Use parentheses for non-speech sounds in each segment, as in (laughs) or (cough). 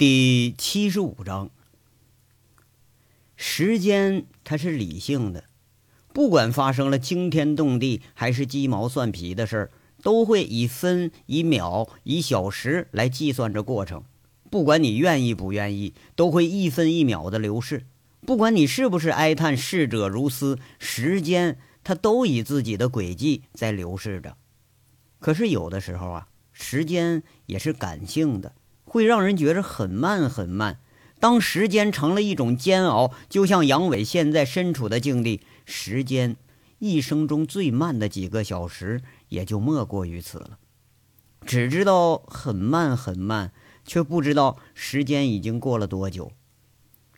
第七十五章，时间它是理性的，不管发生了惊天动地还是鸡毛蒜皮的事儿，都会以分、以秒、以小时来计算着过程。不管你愿意不愿意，都会一分一秒的流逝。不管你是不是哀叹逝者如斯，时间它都以自己的轨迹在流逝着。可是有的时候啊，时间也是感性的。会让人觉着很慢很慢。当时间成了一种煎熬，就像杨伟现在身处的境地，时间一生中最慢的几个小时，也就莫过于此了。只知道很慢很慢，却不知道时间已经过了多久。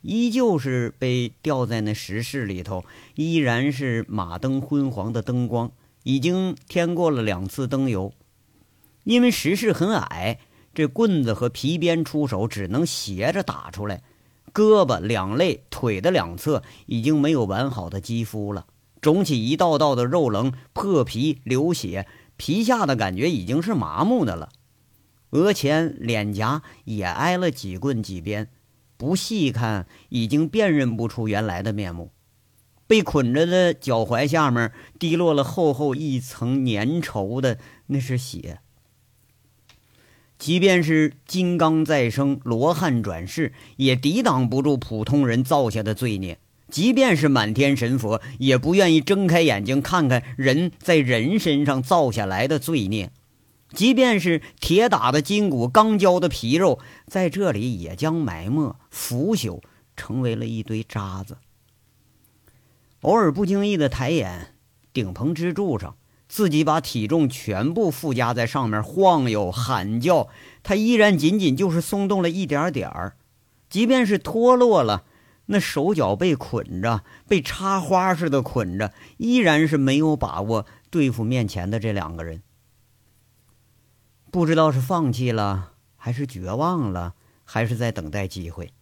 依旧是被吊在那石室里头，依然是马灯昏黄的灯光，已经添过了两次灯油，因为石室很矮。这棍子和皮鞭出手只能斜着打出来，胳膊、两肋、腿的两侧已经没有完好的肌肤了，肿起一道道的肉棱，破皮流血，皮下的感觉已经是麻木的了。额前、脸颊也挨了几棍几鞭，不细看已经辨认不出原来的面目。被捆着的脚踝下面滴落了厚厚一层粘稠的，那是血。即便是金刚再生、罗汉转世，也抵挡不住普通人造下的罪孽；即便是满天神佛，也不愿意睁开眼睛看看人在人身上造下来的罪孽；即便是铁打的筋骨、钢胶的皮肉，在这里也将埋没、腐朽，成为了一堆渣子。偶尔不经意的抬眼，顶棚支柱上。自己把体重全部附加在上面晃悠喊叫，他依然仅仅就是松动了一点点儿。即便是脱落了，那手脚被捆着，被插花似的捆着，依然是没有把握对付面前的这两个人。不知道是放弃了，还是绝望了，还是在等待机会，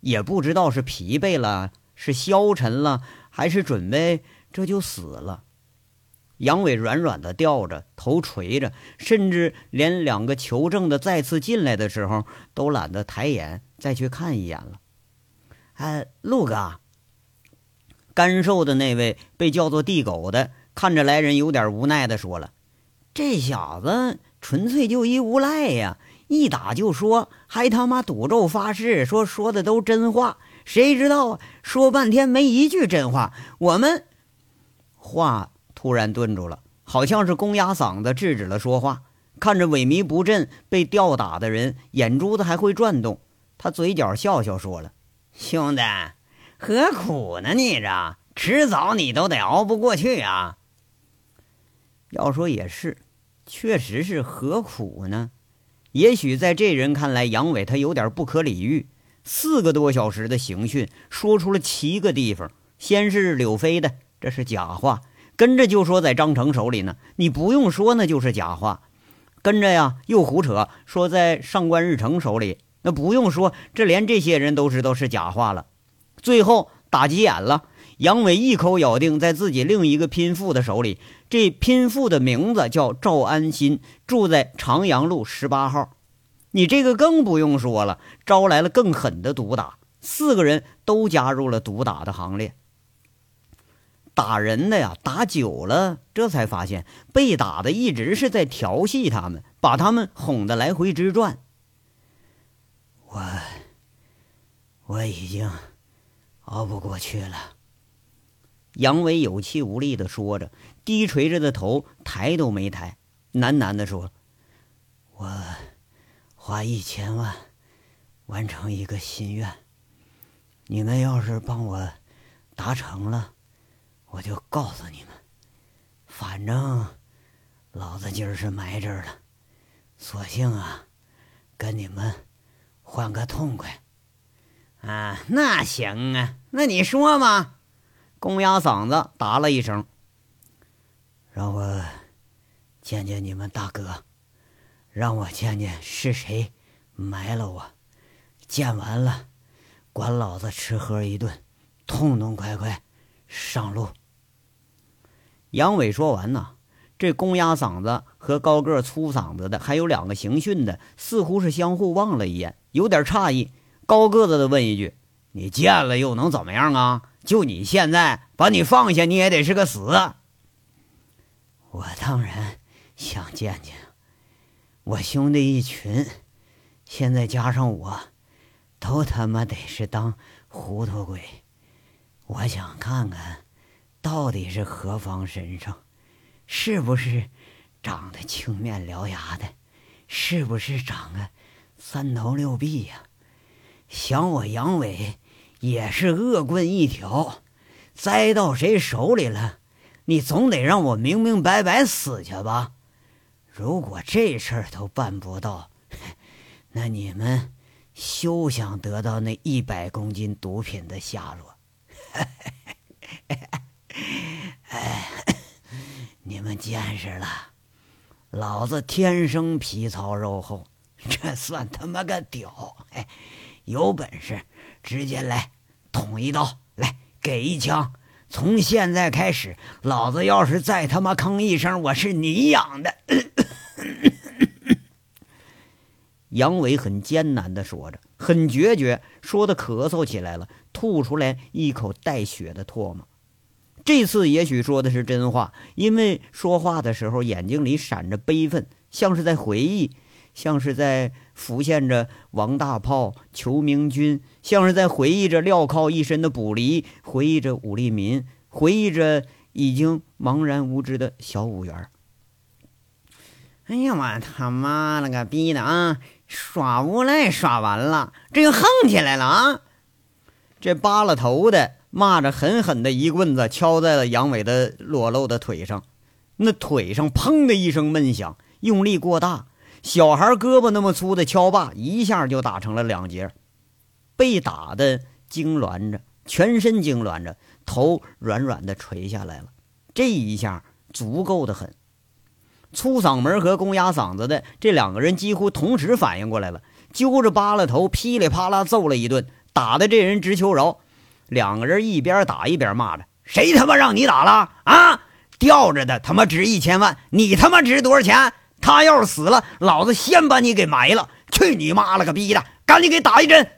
也不知道是疲惫了，是消沉了，还是准备这就死了。杨伟软软的吊着，头垂着，甚至连两个求证的再次进来的时候，都懒得抬眼再去看一眼了。哎，陆哥，干瘦的那位被叫做地狗的，看着来人有点无奈的说了：“这小子纯粹就一无赖呀，一打就说，还他妈赌咒发誓说说的都真话，谁知道啊说半天没一句真话。我们话。”突然顿住了，好像是公鸭嗓子制止了说话。看着萎靡不振、被吊打的人，眼珠子还会转动。他嘴角笑笑说了：“兄弟，何苦呢？你这迟早你都得熬不过去啊。”要说也是，确实是何苦呢？也许在这人看来，杨伟他有点不可理喻。四个多小时的刑讯，说出了七个地方。先是柳飞的，这是假话。跟着就说在张成手里呢，你不用说那就是假话。跟着呀又胡扯说在上官日成手里，那不用说，这连这些人都知道是假话了。最后打急眼了，杨伟一口咬定在自己另一个拼父的手里，这拼父的名字叫赵安心，住在长阳路十八号。你这个更不用说了，招来了更狠的毒打，四个人都加入了毒打的行列。打人的呀，打久了，这才发现被打的一直是在调戏他们，把他们哄得来回直转。我我已经熬不过去了。杨伟有气无力的说着，低垂着的头抬都没抬，喃喃的说：“我花一千万完成一个心愿，你们要是帮我达成了。”我就告诉你们，反正老子今儿是埋这儿了，索性啊，跟你们换个痛快。啊，那行啊，那你说嘛？公鸭嗓子答了一声，让我见见你们大哥，让我见见是谁埋了我。见完了，管老子吃喝一顿，痛痛快快上路。杨伟说完呢，这公鸭嗓子和高个粗嗓子的，还有两个刑讯的，似乎是相互望了一眼，有点诧异。高个子的问一句：“你见了又能怎么样啊？就你现在，把你放下，你也得是个死。”我当然想见见，我兄弟一群，现在加上我，都他妈得是当糊涂鬼。我想看看，到底是何方神圣。是不是长得青面獠牙的？是不是长得三头六臂呀？想我杨伟也是恶棍一条，栽到谁手里了，你总得让我明明白白死去吧？如果这事儿都办不到，(laughs) 那你们休想得到那一百公斤毒品的下落。(laughs) 哎。(coughs) 你们见识了，老子天生皮糙肉厚，(laughs) 这算他妈个屌！哎，有本事直接来捅一刀，来给一枪。从现在开始，老子要是再他妈吭一声，我是你养的。(coughs) 杨伟很艰难的说着，很决绝，说的咳嗽起来了，吐出来一口带血的唾沫。这次也许说的是真话，因为说话的时候眼睛里闪着悲愤，像是在回忆，像是在浮现着王大炮、裘明军，像是在回忆着镣铐一身的卜离，回忆着武立民，回忆着已经茫然无知的小五元。哎呀，我他妈了个逼的啊！耍无赖耍完了，这又横起来了啊！这扒了头的。骂着，狠狠的一棍子敲在了杨伟的裸露的腿上，那腿上砰的一声闷响，用力过大，小孩胳膊那么粗的敲把一下就打成了两截，被打的痉挛着，全身痉挛着，头软软的垂下来了。这一下足够的很。粗嗓门和公鸭嗓子的这两个人几乎同时反应过来了，揪着扒拉头噼里啪啦揍了一顿，打的这人直求饶。两个人一边打一边骂着：“谁他妈让你打了啊？吊着的他妈值一千万，你他妈值多少钱？他要是死了，老子先把你给埋了！去你妈了个逼的！赶紧给打一针！”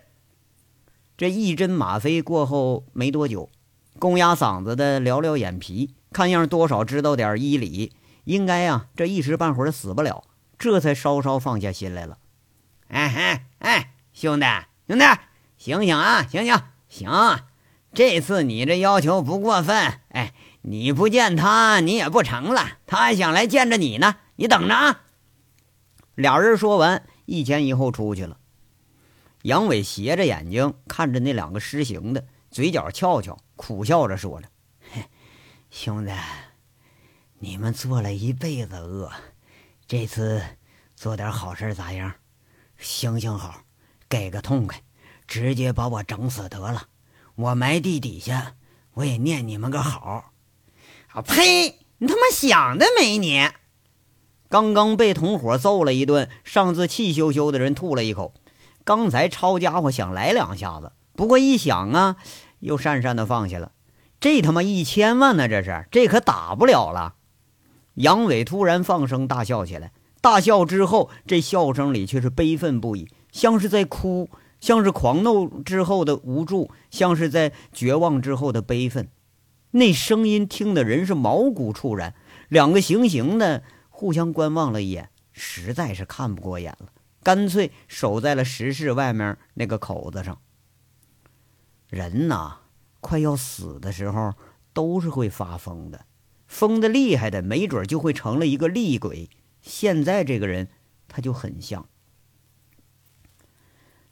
这一针吗啡过后没多久，公鸭嗓子的撩撩眼皮，看样多少知道点医理，应该啊这一时半会儿死不了，这才稍稍放下心来了。哎哎哎，兄弟兄弟，醒醒啊，醒醒醒！这次你这要求不过分，哎，你不见他，你也不成了。他还想来见着你呢，你等着啊！俩人说完，一前一后出去了。杨伟斜着眼睛看着那两个施行的，嘴角翘翘，苦笑着说着：“兄弟，你们做了一辈子恶，这次做点好事咋样？行行好，给个痛快，直接把我整死得了。”我埋地底下，我也念你们个好。啊呸！你他妈想得美！你刚刚被同伙揍了一顿，上次气羞羞的人吐了一口。刚才抄家伙想来两下子，不过一想啊，又讪讪的放下了。这他妈一千万呢？这是这可打不了了。杨伟突然放声大笑起来，大笑之后，这笑声里却是悲愤不已，像是在哭。像是狂怒之后的无助，像是在绝望之后的悲愤，那声音听的人是毛骨悚然。两个行刑的互相观望了一眼，实在是看不过眼了，干脆守在了石室外面那个口子上。人呐，快要死的时候都是会发疯的，疯的厉害的，没准就会成了一个厉鬼。现在这个人，他就很像。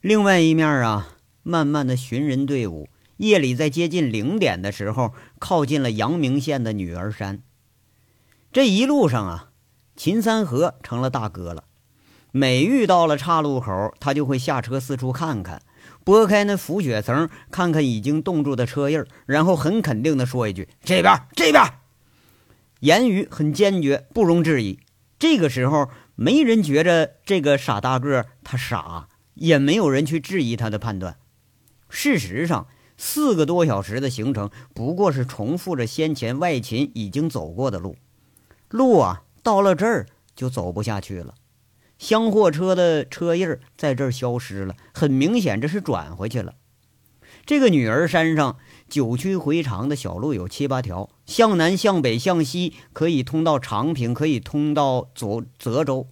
另外一面啊，慢慢的寻人队伍夜里在接近零点的时候，靠近了阳明县的女儿山。这一路上啊，秦三河成了大哥了。每遇到了岔路口，他就会下车四处看看，拨开那浮雪层，看看已经冻住的车印然后很肯定的说一句：“这边，这边。”言语很坚决，不容置疑。这个时候，没人觉着这个傻大个他傻。也没有人去质疑他的判断。事实上，四个多小时的行程不过是重复着先前外勤已经走过的路。路啊，到了这儿就走不下去了。厢货车的车印在这儿消失了，很明显这是转回去了。这个女儿山上九曲回肠的小路有七八条，向南、向北、向西，可以通到长平，可以通到左泽州。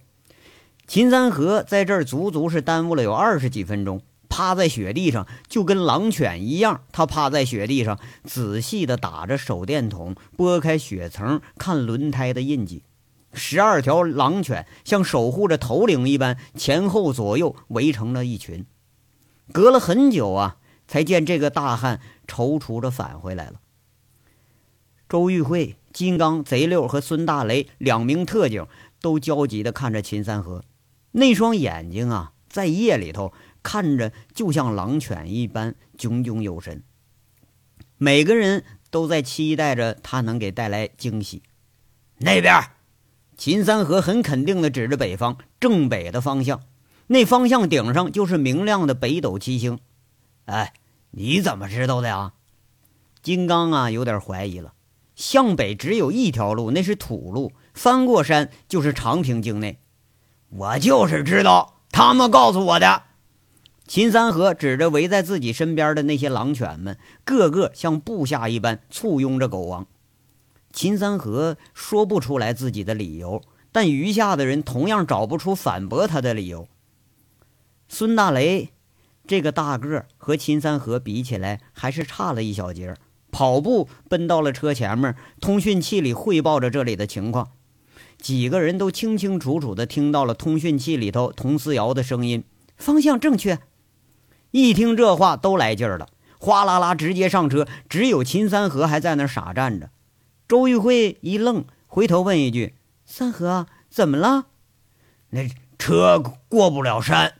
秦三河在这儿足足是耽误了有二十几分钟，趴在雪地上就跟狼犬一样。他趴在雪地上，仔细地打着手电筒，拨开雪层看轮胎的印记。十二条狼犬像守护着头领一般，前后左右围成了一群。隔了很久啊，才见这个大汉踌躇着返回来了。周玉慧、金刚、贼六和孙大雷两名特警都焦急地看着秦三河。那双眼睛啊，在夜里头看着就像狼犬一般炯炯有神。每个人都在期待着他能给带来惊喜。那边，秦三河很肯定地指着北方正北的方向，那方向顶上就是明亮的北斗七星。哎，你怎么知道的呀？金刚啊，有点怀疑了。向北只有一条路，那是土路，翻过山就是长平境内。我就是知道，他们告诉我的。秦三河指着围在自己身边的那些狼犬们，个个像部下一般簇拥着狗王。秦三河说不出来自己的理由，但余下的人同样找不出反驳他的理由。孙大雷这个大个和秦三河比起来，还是差了一小截，跑步奔到了车前面，通讯器里汇报着这里的情况。几个人都清清楚楚地听到了通讯器里头佟思瑶的声音，方向正确。一听这话，都来劲儿了，哗啦啦直接上车。只有秦三河还在那傻站着。周玉慧一愣，回头问一句：“三河，怎么了？”那车过不了山。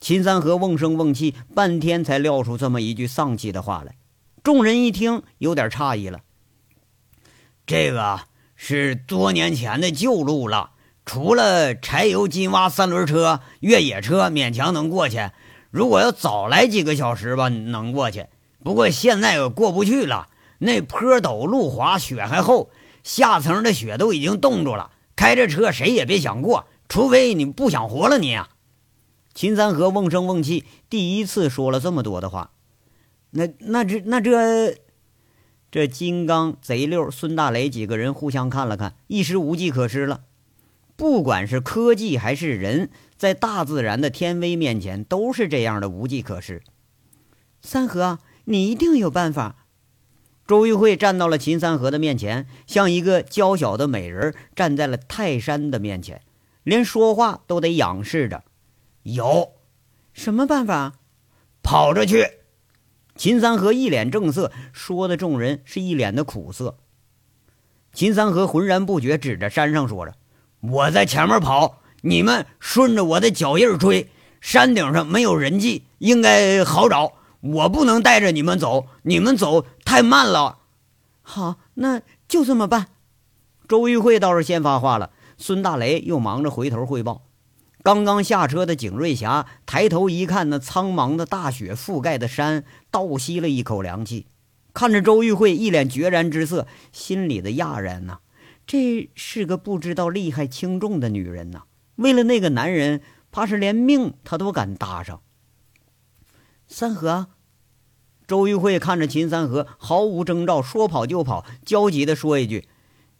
秦三河瓮声瓮气，半天才撂出这么一句丧气的话来。众人一听，有点诧异了。这个。是多年前的旧路了，除了柴油金挖三轮车、越野车勉强能过去。如果要早来几个小时吧，能过去。不过现在也过不去了，那坡陡路滑，雪还厚，下层的雪都已经冻住了。开着车谁也别想过，除非你不想活了你啊！秦三河瓮声瓮气，第一次说了这么多的话。那那这那这。这金刚、贼六、孙大雷几个人互相看了看，一时无计可施了。不管是科技还是人，在大自然的天威面前，都是这样的无计可施。三河，你一定有办法。周玉慧站到了秦三河的面前，像一个娇小的美人站在了泰山的面前，连说话都得仰视着。有什么办法？跑着去。秦三河一脸正色，说的众人是一脸的苦涩。秦三河浑然不觉，指着山上说着：“我在前面跑，你们顺着我的脚印追。山顶上没有人迹，应该好找。我不能带着你们走，你们走太慢了。”好，那就这么办。周玉慧倒是先发话了，孙大雷又忙着回头汇报。刚刚下车的景瑞霞抬头一看，那苍茫的大雪覆盖的山，倒吸了一口凉气，看着周玉慧一脸决然之色，心里的讶然呐，这是个不知道利害轻重的女人呐！为了那个男人，怕是连命她都敢搭上。三河，周玉慧看着秦三河，毫无征兆，说跑就跑，焦急地说一句：“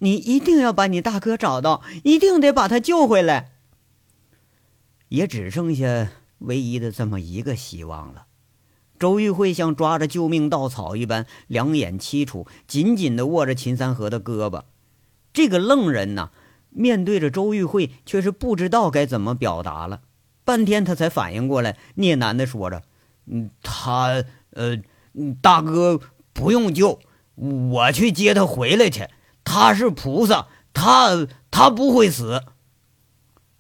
你一定要把你大哥找到，一定得把他救回来。”也只剩下唯一的这么一个希望了。周玉慧像抓着救命稻草一般，两眼凄楚，紧紧地握着秦三河的胳膊。这个愣人呐，面对着周玉慧，却是不知道该怎么表达了。半天，他才反应过来，聂喃地说着：“嗯，他……呃，大哥不用救，我去接他回来去。他是菩萨，他他不会死。”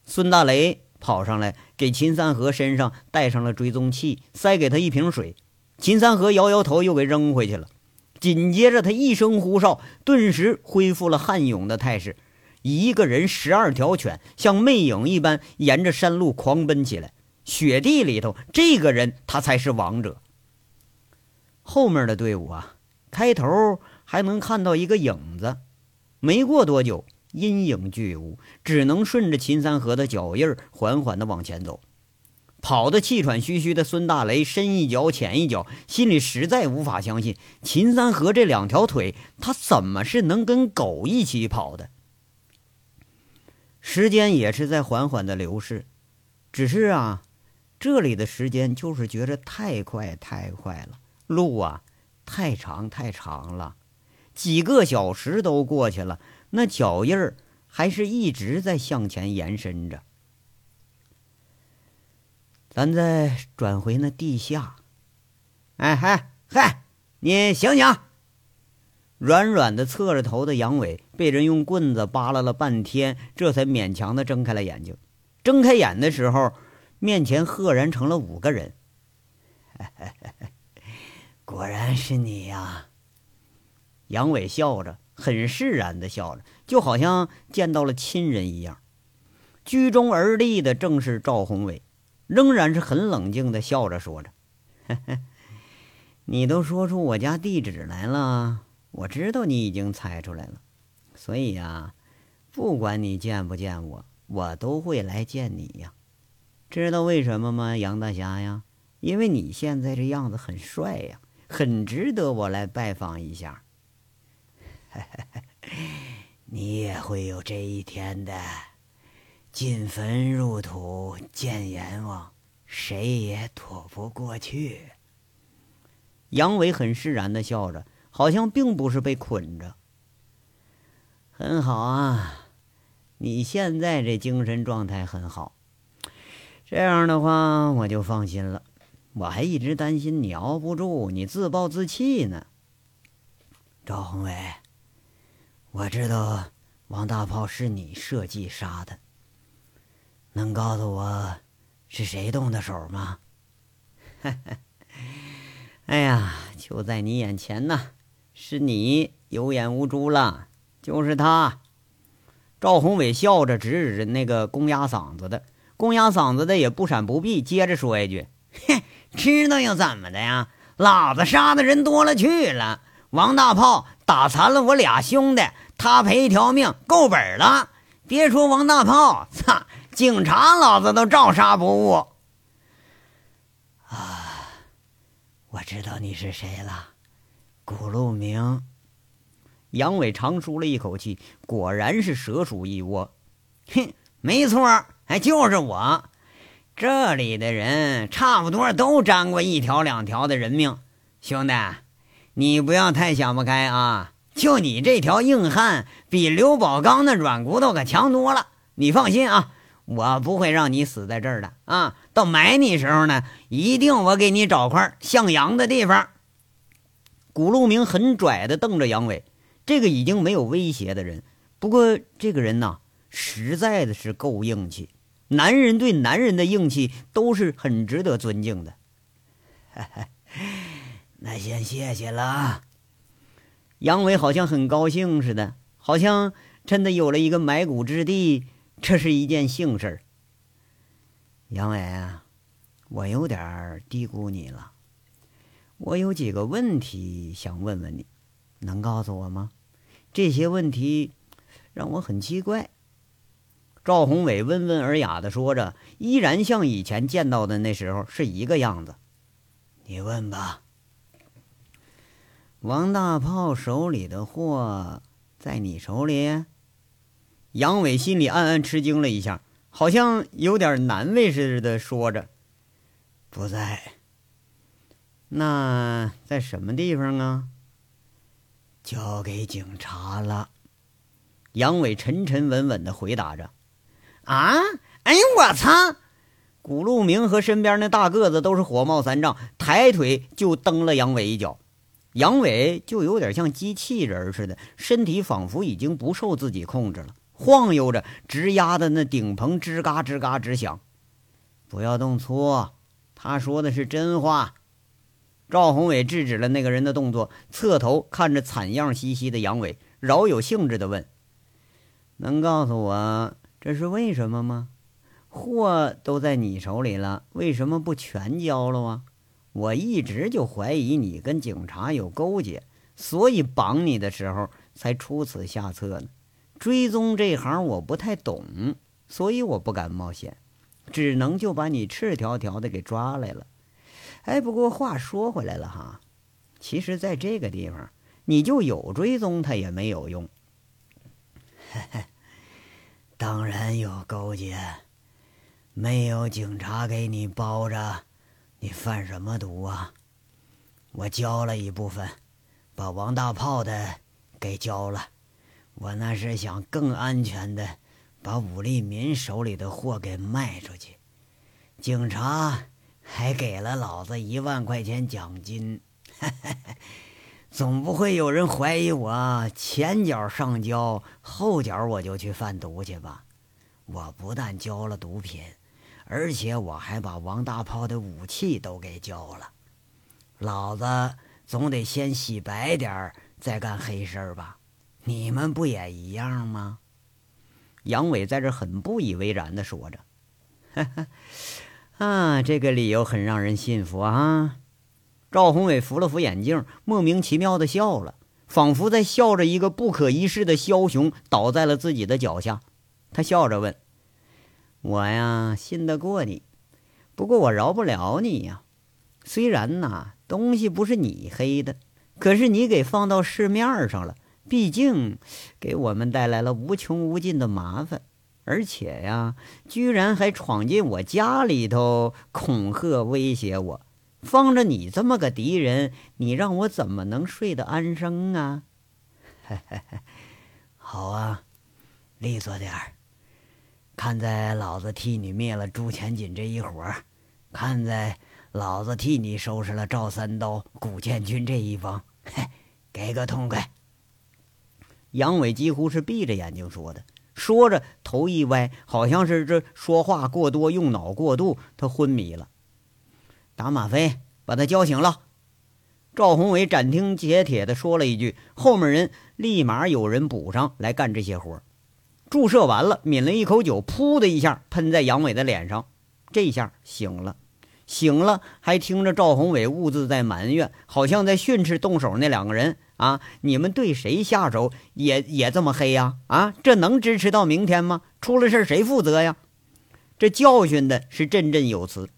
孙大雷。跑上来，给秦三河身上带上了追踪器，塞给他一瓶水。秦三河摇摇头，又给扔回去了。紧接着，他一声呼哨，顿时恢复了悍勇的态势。一个人，十二条犬，像魅影一般沿着山路狂奔起来。雪地里头，这个人他才是王者。后面的队伍啊，开头还能看到一个影子，没过多久，阴影巨无，只能顺着秦三河的脚印儿缓缓地往前走。跑得气喘吁吁的孙大雷深一脚浅一脚，心里实在无法相信秦三河这两条腿，他怎么是能跟狗一起跑的？时间也是在缓缓的流逝，只是啊，这里的时间就是觉着太快太快了，路啊太长太长了，几个小时都过去了，那脚印儿还是一直在向前延伸着。咱再转回那地下，哎嗨嗨，你醒醒！软软的侧着头的杨伟被人用棍子扒拉了半天，这才勉强的睁开了眼睛。睁开眼的时候，面前赫然成了五个人。(laughs) 果然是你呀！杨伟笑着，很释然的笑着，就好像见到了亲人一样。居中而立的正是赵宏伟。仍然是很冷静的笑着说着：“ (laughs) 你都说出我家地址来了，我知道你已经猜出来了，所以呀，不管你见不见我，我都会来见你呀。知道为什么吗，杨大侠呀？因为你现在这样子很帅呀，很值得我来拜访一下。(laughs) 你也会有这一天的。”进坟入土见阎王，谁也躲不过去。杨伟很释然的笑着，好像并不是被捆着。很好啊，你现在这精神状态很好，这样的话我就放心了。我还一直担心你熬不住，你自暴自弃呢。赵宏伟，我知道王大炮是你设计杀的。能告诉我是谁动的手吗？(laughs) 哎呀，就在你眼前呢，是你有眼无珠了，就是他。赵宏伟笑着指指那个公鸭嗓子的，公鸭嗓子的也不闪不避，接着说一句：“嘿，(laughs) 知道又怎么的呀？老子杀的人多了去了，王大炮打残了我俩兄弟，他赔一条命够本了。别说王大炮，操！”警察，老子都照杀不误。啊，我知道你是谁了，古路明。杨伟长舒了一口气，果然是蛇鼠一窝。哼，没错，哎，就是我。这里的人差不多都沾过一条两条的人命，兄弟，你不要太想不开啊！就你这条硬汉，比刘宝刚那软骨头可强多了。你放心啊。我不会让你死在这儿的啊！到埋你时候呢，一定我给你找块向阳的地方。古路明很拽的瞪着杨伟，这个已经没有威胁的人。不过这个人呐，实在的是够硬气。男人对男人的硬气都是很值得尊敬的。(laughs) 那先谢谢了。杨伟好像很高兴似的，好像真的有了一个埋骨之地。这是一件幸事儿，杨伟啊，我有点低估你了。我有几个问题想问问你，能告诉我吗？这些问题让我很奇怪。赵宏伟温文尔雅的说着，依然像以前见到的那时候是一个样子。你问吧。王大炮手里的货在你手里？杨伟心里暗暗吃惊了一下，好像有点难为似的，说着：“不在。那在什么地方啊？”交给警察了。杨伟沉沉稳稳的回答着：“啊！哎呦我操！”古路明和身边那大个子都是火冒三丈，抬腿就蹬了杨伟一脚。杨伟就有点像机器人似的，身体仿佛已经不受自己控制了。晃悠着，直压的那顶棚吱嘎吱嘎直响。不要动粗，他说的是真话。赵宏伟制止了那个人的动作，侧头看着惨样兮兮的杨伟，饶有兴致地问：“能告诉我这是为什么吗？货都在你手里了，为什么不全交了啊？我一直就怀疑你跟警察有勾结，所以绑你的时候才出此下策呢。”追踪这行我不太懂，所以我不敢冒险，只能就把你赤条条的给抓来了。哎，不过话说回来了哈，其实在这个地方，你就有追踪他也没有用。(laughs) 当然有勾结，没有警察给你包着，你贩什么毒啊？我交了一部分，把王大炮的给交了。我那是想更安全的把武立民手里的货给卖出去。警察还给了老子一万块钱奖金。(laughs) 总不会有人怀疑我前脚上交，后脚我就去贩毒去吧？我不但交了毒品，而且我还把王大炮的武器都给交了。老子总得先洗白点儿，再干黑事儿吧？你们不也一样吗？杨伟在这很不以为然的说着：“哈 (laughs) 哈啊，这个理由很让人信服啊。”赵宏伟扶了扶眼镜，莫名其妙的笑了，仿佛在笑着一个不可一世的枭雄倒在了自己的脚下。他笑着问：“我呀，信得过你，不过我饶不了你呀。虽然呐。”东西不是你黑的，可是你给放到市面上了，毕竟给我们带来了无穷无尽的麻烦，而且呀，居然还闯进我家里头恐吓威胁我，放着你这么个敌人，你让我怎么能睡得安生啊？(laughs) 好啊，利索点儿。看在老子替你灭了朱前锦这一伙儿，看在。老子替你收拾了赵三刀、古建军这一帮，嘿，(laughs) 给个痛快！杨伟几乎是闭着眼睛说的，说着头一歪，好像是这说话过多、用脑过度，他昏迷了。打吗啡，把他叫醒了。赵宏伟斩钉截铁地说了一句，后面人立马有人补上来干这些活儿。注射完了，抿了一口酒，噗的一下喷在杨伟的脸上，这下醒了。醒了，还听着赵宏伟兀自在埋怨，好像在训斥动手那两个人啊！你们对谁下手也也这么黑呀？啊，这能支持到明天吗？出了事谁负责呀？这教训的是振振有词。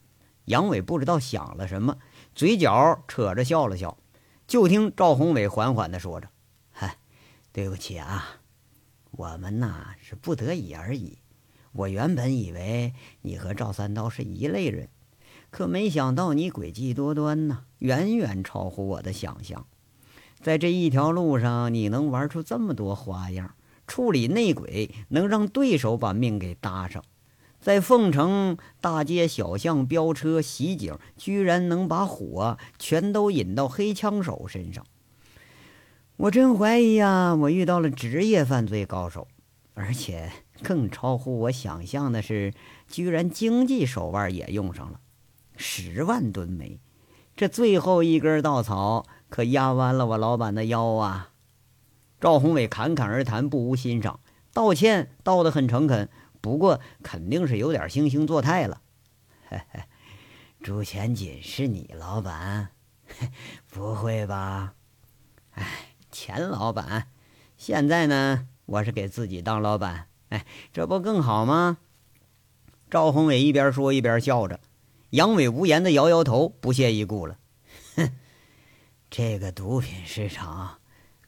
杨伟不知道想了什么，嘴角扯着笑了笑。就听赵宏伟缓缓地说着：“嗨，对不起啊，我们呐是不得已而已。我原本以为你和赵三刀是一类人。”可没想到你诡计多端呐，远远超乎我的想象。在这一条路上，你能玩出这么多花样，处理内鬼，能让对手把命给搭上；在凤城大街小巷飙车袭警，居然能把火全都引到黑枪手身上。我真怀疑呀，我遇到了职业犯罪高手，而且更超乎我想象的是，居然经济手腕也用上了。十万吨煤，这最后一根稻草可压弯了我老板的腰啊！赵宏伟侃侃而谈，不无欣赏，道歉道得很诚恳，不过肯定是有点惺惺作态了。嘿嘿，朱前锦是你老板？(laughs) 不会吧？哎，钱老板，现在呢，我是给自己当老板。哎，这不更好吗？赵宏伟一边说一边笑着。杨伟无言的摇摇头，不屑一顾了。哼，(laughs) 这个毒品市场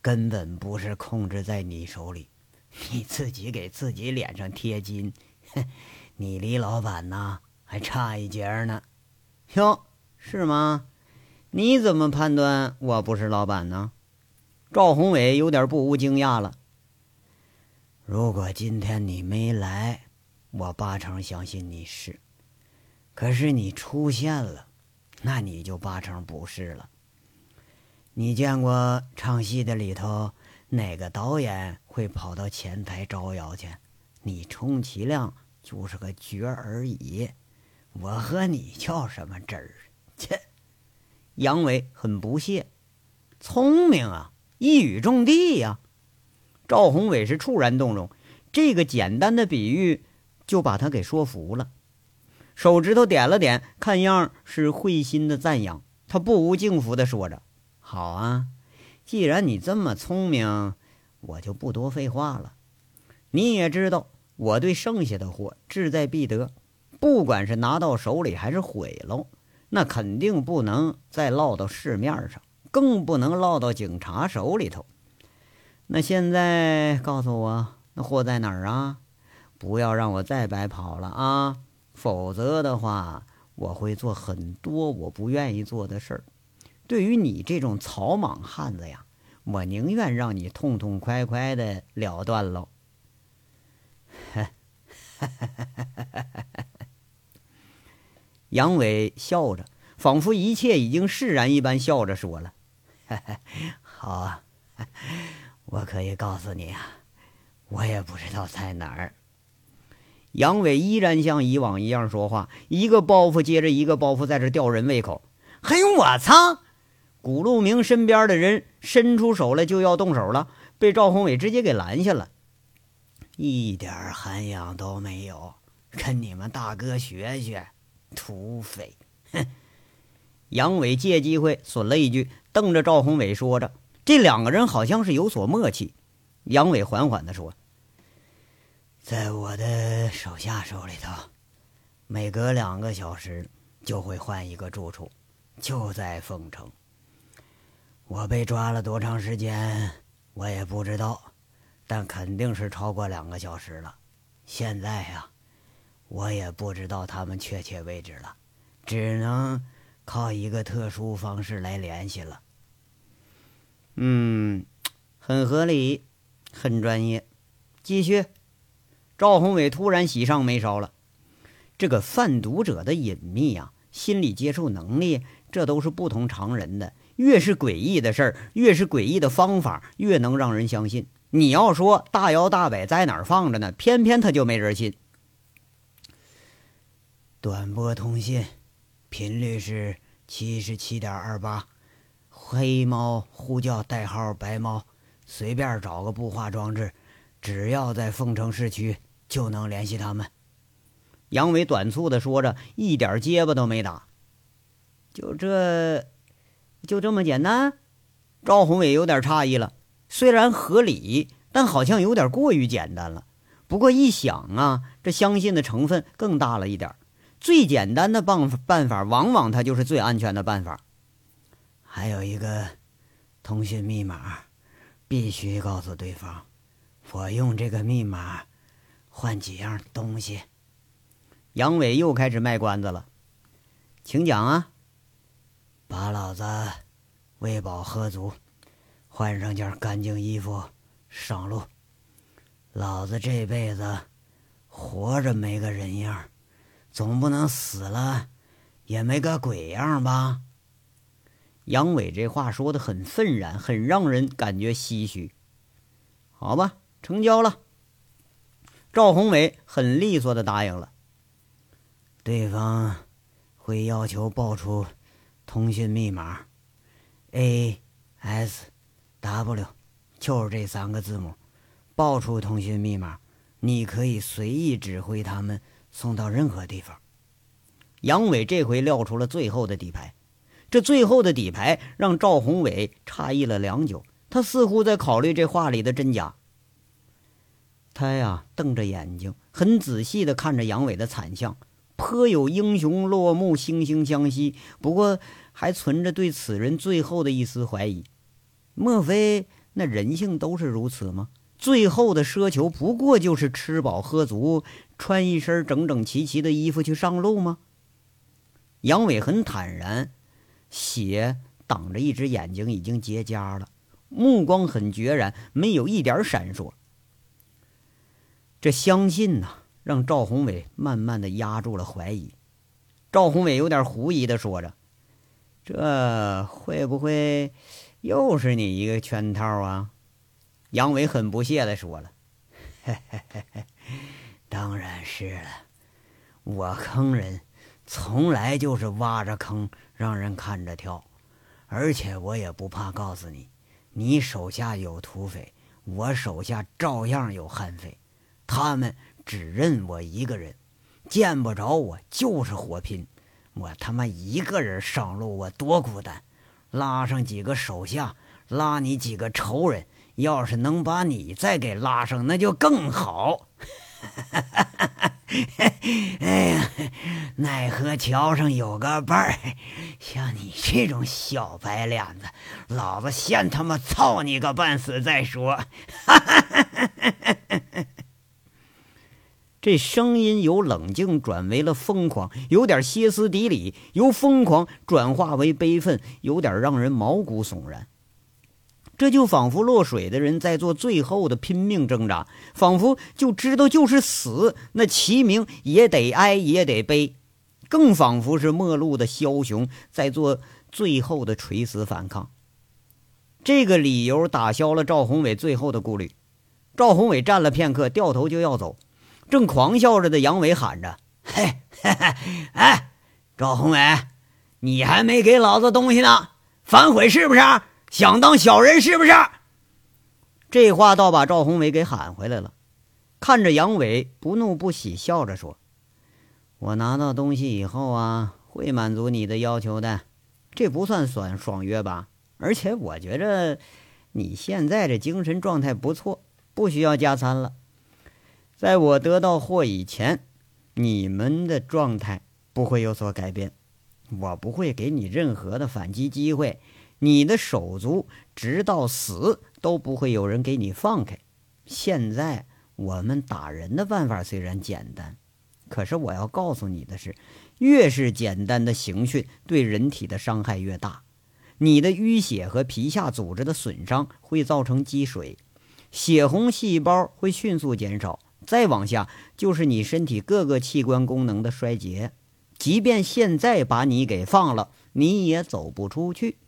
根本不是控制在你手里，(laughs) 你自己给自己脸上贴金。哼，(laughs) 你离老板呢还差一截呢。哟，是吗？你怎么判断我不是老板呢？赵宏伟有点不无惊讶了。如果今天你没来，我八成相信你是。可是你出现了，那你就八成不是了。你见过唱戏的里头哪个导演会跑到前台招摇去？你充其量就是个角而已。我和你较什么真儿？切！杨伟很不屑。聪明啊，一语中的呀！赵宏伟是猝然动容，这个简单的比喻就把他给说服了。手指头点了点，看样是会心的赞扬。他不无敬服的说着：“好啊，既然你这么聪明，我就不多废话了。你也知道，我对剩下的货志在必得，不管是拿到手里还是毁了，那肯定不能再落到市面上，更不能落到警察手里头。那现在告诉我，那货在哪儿啊？不要让我再白跑了啊！否则的话，我会做很多我不愿意做的事儿。对于你这种草莽汉子呀，我宁愿让你痛痛快快的了断喽。哈 (laughs) 杨伟笑着，仿佛一切已经释然一般，笑着说了：“ (laughs) 好啊，我可以告诉你啊，我也不知道在哪儿。”杨伟依然像以往一样说话，一个包袱接着一个包袱在这吊人胃口。嘿，我操！古路明身边的人伸出手来就要动手了，被赵宏伟直接给拦下了。一点涵养都没有，跟你们大哥学学，土匪！哼！杨伟借机会损了一句，瞪着赵宏伟说着。这两个人好像是有所默契。杨伟缓缓地说：“在我的手下手里头，每隔两个小时就会换一个住处，就在凤城。我被抓了多长时间，我也不知道。”但肯定是超过两个小时了。现在呀，我也不知道他们确切位置了，只能靠一个特殊方式来联系了。嗯，很合理，很专业。继续。赵宏伟突然喜上眉梢了。这个贩毒者的隐秘呀，心理接受能力，这都是不同常人的。越是诡异的事儿，越是诡异的方法，越能让人相信。你要说大摇大摆在哪儿放着呢？偏偏他就没人信。短波通信，频率是七十七点二八。黑猫呼叫代号白猫，随便找个步话装置，只要在凤城市区就能联系他们。杨伟短促的说着，一点结巴都没打。就这，就这么简单？赵宏伟有点诧异了。虽然合理，但好像有点过于简单了。不过一想啊，这相信的成分更大了一点。最简单的办办法，往往它就是最安全的办法。还有一个通讯密码，必须告诉对方。我用这个密码换几样东西。杨伟又开始卖关子了，请讲啊！把老子喂饱喝足。换上件干净衣服，上路。老子这辈子活着没个人样，总不能死了也没个鬼样吧？杨伟这话说的很愤然，很让人感觉唏嘘。好吧，成交了。赵宏伟很利索的答应了。对方会要求报出通讯密码，A S。W，就是这三个字母，报出通讯密码，你可以随意指挥他们送到任何地方。杨伟这回撂出了最后的底牌，这最后的底牌让赵宏伟诧异了良久，他似乎在考虑这话里的真假。他呀，瞪着眼睛，很仔细地看着杨伟的惨相，颇有英雄落幕，惺惺相惜，不过还存着对此人最后的一丝怀疑。莫非那人性都是如此吗？最后的奢求不过就是吃饱喝足，穿一身整整齐齐的衣服去上路吗？杨伟很坦然，血挡着一只眼睛已经结痂了，目光很决然，没有一点闪烁。这相信呐，让赵宏伟慢慢的压住了怀疑。赵宏伟有点狐疑的说着：“这会不会？”又是你一个圈套啊！杨伟很不屑的说了：“嘿嘿嘿嘿，当然是了，我坑人，从来就是挖着坑让人看着跳，而且我也不怕告诉你，你手下有土匪，我手下照样有悍匪，他们只认我一个人，见不着我就是火拼，我他妈一个人上路，我多孤单。”拉上几个手下，拉你几个仇人，要是能把你再给拉上，那就更好。(laughs) 哎呀，奈何桥上有个伴儿，像你这种小白脸子，老子先他妈操你个半死再说。(laughs) 这声音由冷静转为了疯狂，有点歇斯底里；由疯狂转化为悲愤，有点让人毛骨悚然。这就仿佛落水的人在做最后的拼命挣扎，仿佛就知道就是死，那齐鸣也得哀也得悲，更仿佛是末路的枭雄在做最后的垂死反抗。这个理由打消了赵宏伟最后的顾虑。赵宏伟站了片刻，掉头就要走，正狂笑着的杨伟喊着：“嘿，哎，赵宏伟，你还没给老子东西呢，反悔是不是？”想当小人是不是？这话倒把赵宏伟给喊回来了。看着杨伟，不怒不喜，笑着说：“我拿到东西以后啊，会满足你的要求的。这不算算爽约吧？而且我觉着你现在这精神状态不错，不需要加餐了。在我得到货以前，你们的状态不会有所改变。我不会给你任何的反击机会。”你的手足直到死都不会有人给你放开。现在我们打人的办法虽然简单，可是我要告诉你的是，越是简单的刑讯，对人体的伤害越大。你的淤血和皮下组织的损伤会造成积水，血红细胞会迅速减少，再往下就是你身体各个器官功能的衰竭。即便现在把你给放了，你也走不出去。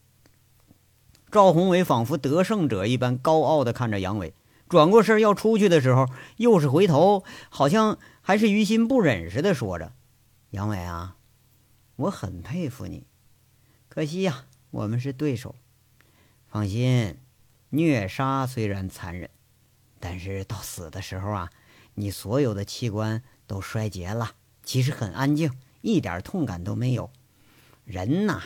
赵宏伟仿佛得胜者一般高傲地看着杨伟，转过身要出去的时候，又是回头，好像还是于心不忍似的说着：“杨伟啊，我很佩服你，可惜呀，我们是对手。放心，虐杀虽然残忍，但是到死的时候啊，你所有的器官都衰竭了，其实很安静，一点痛感都没有。人呐，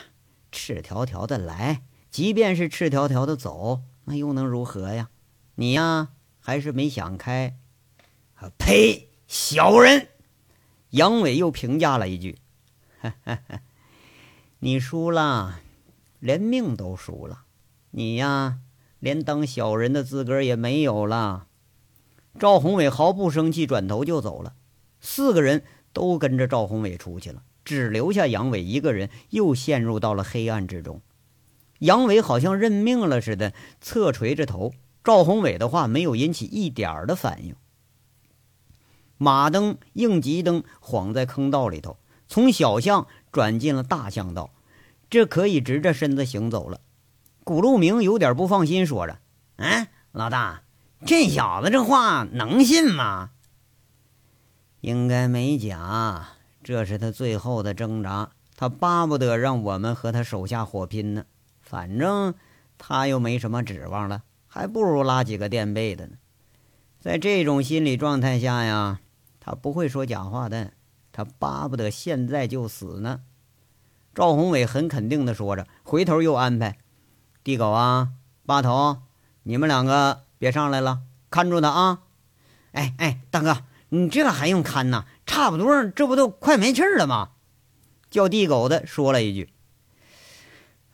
赤条条的来。”即便是赤条条的走，那又能如何呀？你呀，还是没想开。啊呸！小人！杨伟又评价了一句：“ (laughs) 你输了，连命都输了。你呀，连当小人的资格也没有了。”赵宏伟毫不生气，转头就走了。四个人都跟着赵宏伟出去了，只留下杨伟一个人，又陷入到了黑暗之中。杨伟好像认命了似的，侧垂着头。赵宏伟的话没有引起一点儿的反应。马灯、应急灯晃在坑道里头，从小巷转进了大巷道，这可以直着身子行走了。古路明有点不放心，说着：“嗯，老大，这小子这话能信吗？应该没假，这是他最后的挣扎，他巴不得让我们和他手下火拼呢。”反正他又没什么指望了，还不如拉几个垫背的呢。在这种心理状态下呀，他不会说假话的。他巴不得现在就死呢。赵宏伟很肯定地说着，回头又安排：“地狗啊，八头，你们两个别上来了，看住他啊！”哎哎，大哥，你这还用看呢？差不多，这不都快没气儿了吗？叫地狗的说了一句。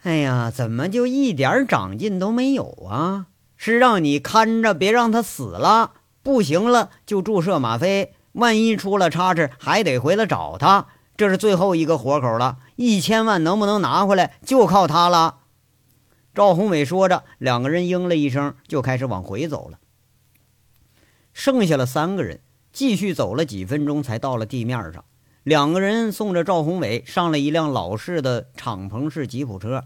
哎呀，怎么就一点长进都没有啊？是让你看着，别让他死了，不行了就注射吗啡。万一出了差池，还得回来找他。这是最后一个活口了，一千万能不能拿回来，就靠他了。赵宏伟说着，两个人应了一声，就开始往回走了。剩下了三个人，继续走了几分钟，才到了地面上。两个人送着赵宏伟上了一辆老式的敞篷式吉普车，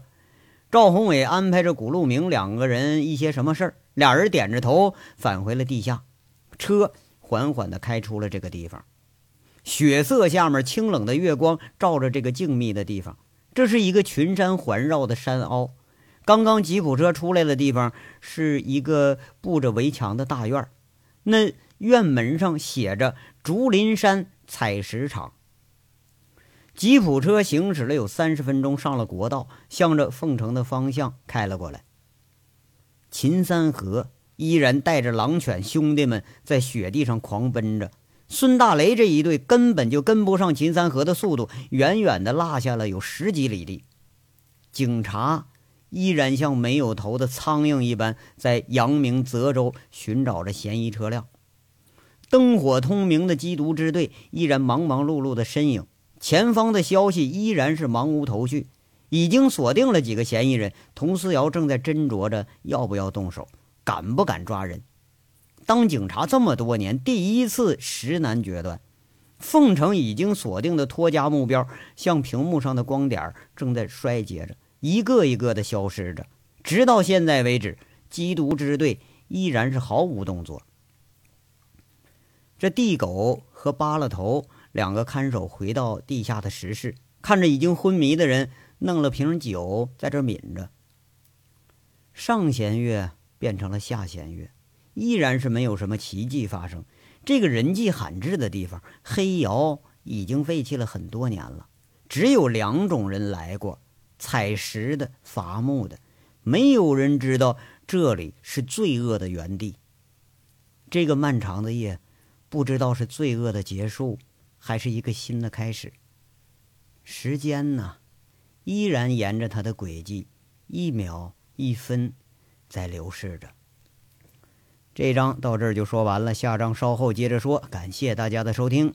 赵宏伟安排着古路明两个人一些什么事儿，俩人点着头返回了地下。车缓缓地开出了这个地方，血色下面清冷的月光照着这个静谧的地方，这是一个群山环绕的山凹。刚刚吉普车出来的地方是一个布着围墙的大院那院门上写着“竹林山采石场”。吉普车行驶了有三十分钟，上了国道，向着凤城的方向开了过来。秦三河依然带着狼犬兄弟们在雪地上狂奔着。孙大雷这一队根本就跟不上秦三河的速度，远远的落下了有十几里地。警察依然像没有头的苍蝇一般，在阳明泽州寻找着嫌疑车辆。灯火通明的缉毒支队依然忙忙碌碌的身影，前方的消息依然是茫无头绪。已经锁定了几个嫌疑人，佟思瑶正在斟酌着要不要动手，敢不敢抓人。当警察这么多年，第一次实难决断。凤城已经锁定的托家目标，像屏幕上的光点，正在衰竭着，一个一个的消失着。直到现在为止，缉毒支队依然是毫无动作。这地狗和扒拉头两个看守回到地下的石室，看着已经昏迷的人，弄了瓶酒在这抿着。上弦月变成了下弦月。依然是没有什么奇迹发生。这个人迹罕至的地方，黑窑已经废弃了很多年了。只有两种人来过：采石的、伐木的。没有人知道这里是罪恶的原地。这个漫长的夜，不知道是罪恶的结束，还是一个新的开始。时间呢，依然沿着它的轨迹，一秒一分，在流逝着。这章到这儿就说完了，下章稍后接着说。感谢大家的收听。